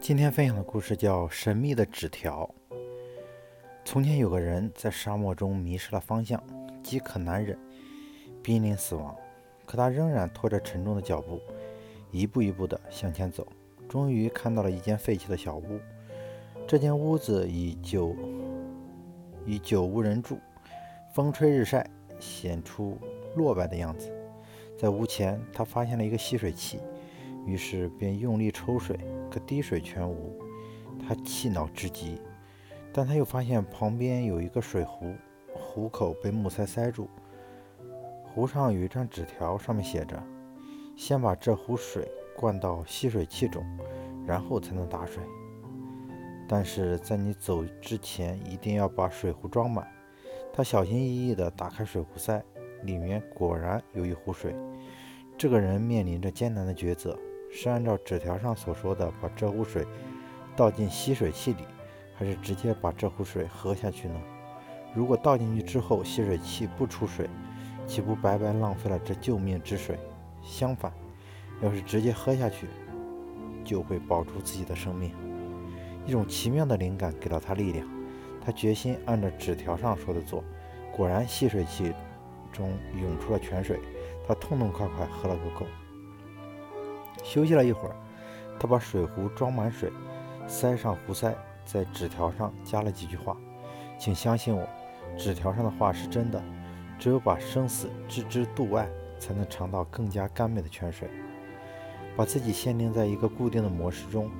今天分享的故事叫《神秘的纸条》。从前有个人在沙漠中迷失了方向，饥渴难忍，濒临死亡，可他仍然拖着沉重的脚步，一步一步地向前走。终于看到了一间废弃的小屋，这间屋子已久已久无人住，风吹日晒，显出落败的样子。在屋前，他发现了一个吸水器。于是便用力抽水，可滴水全无。他气恼之极，但他又发现旁边有一个水壶，壶口被木塞塞住，壶上有一张纸条，上面写着：“先把这壶水灌到吸水器中，然后才能打水。但是在你走之前，一定要把水壶装满。”他小心翼翼地打开水壶塞，里面果然有一壶水。这个人面临着艰难的抉择。是按照纸条上所说的，把这壶水倒进吸水器里，还是直接把这壶水喝下去呢？如果倒进去之后吸水器不出水，岂不白白浪费了这救命之水？相反，要是直接喝下去，就会保住自己的生命。一种奇妙的灵感给了他力量，他决心按照纸条上说的做。果然，吸水器中涌出了泉水，他痛痛快快喝了个够。休息了一会儿，他把水壶装满水，塞上壶塞，在纸条上加了几句话：“请相信我，纸条上的话是真的。只有把生死置之度外，才能尝到更加甘美的泉水。把自己限定在一个固定的模式中，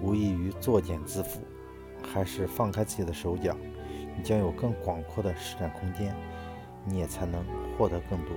无异于作茧自缚。还是放开自己的手脚，你将有更广阔的施展空间，你也才能获得更多。”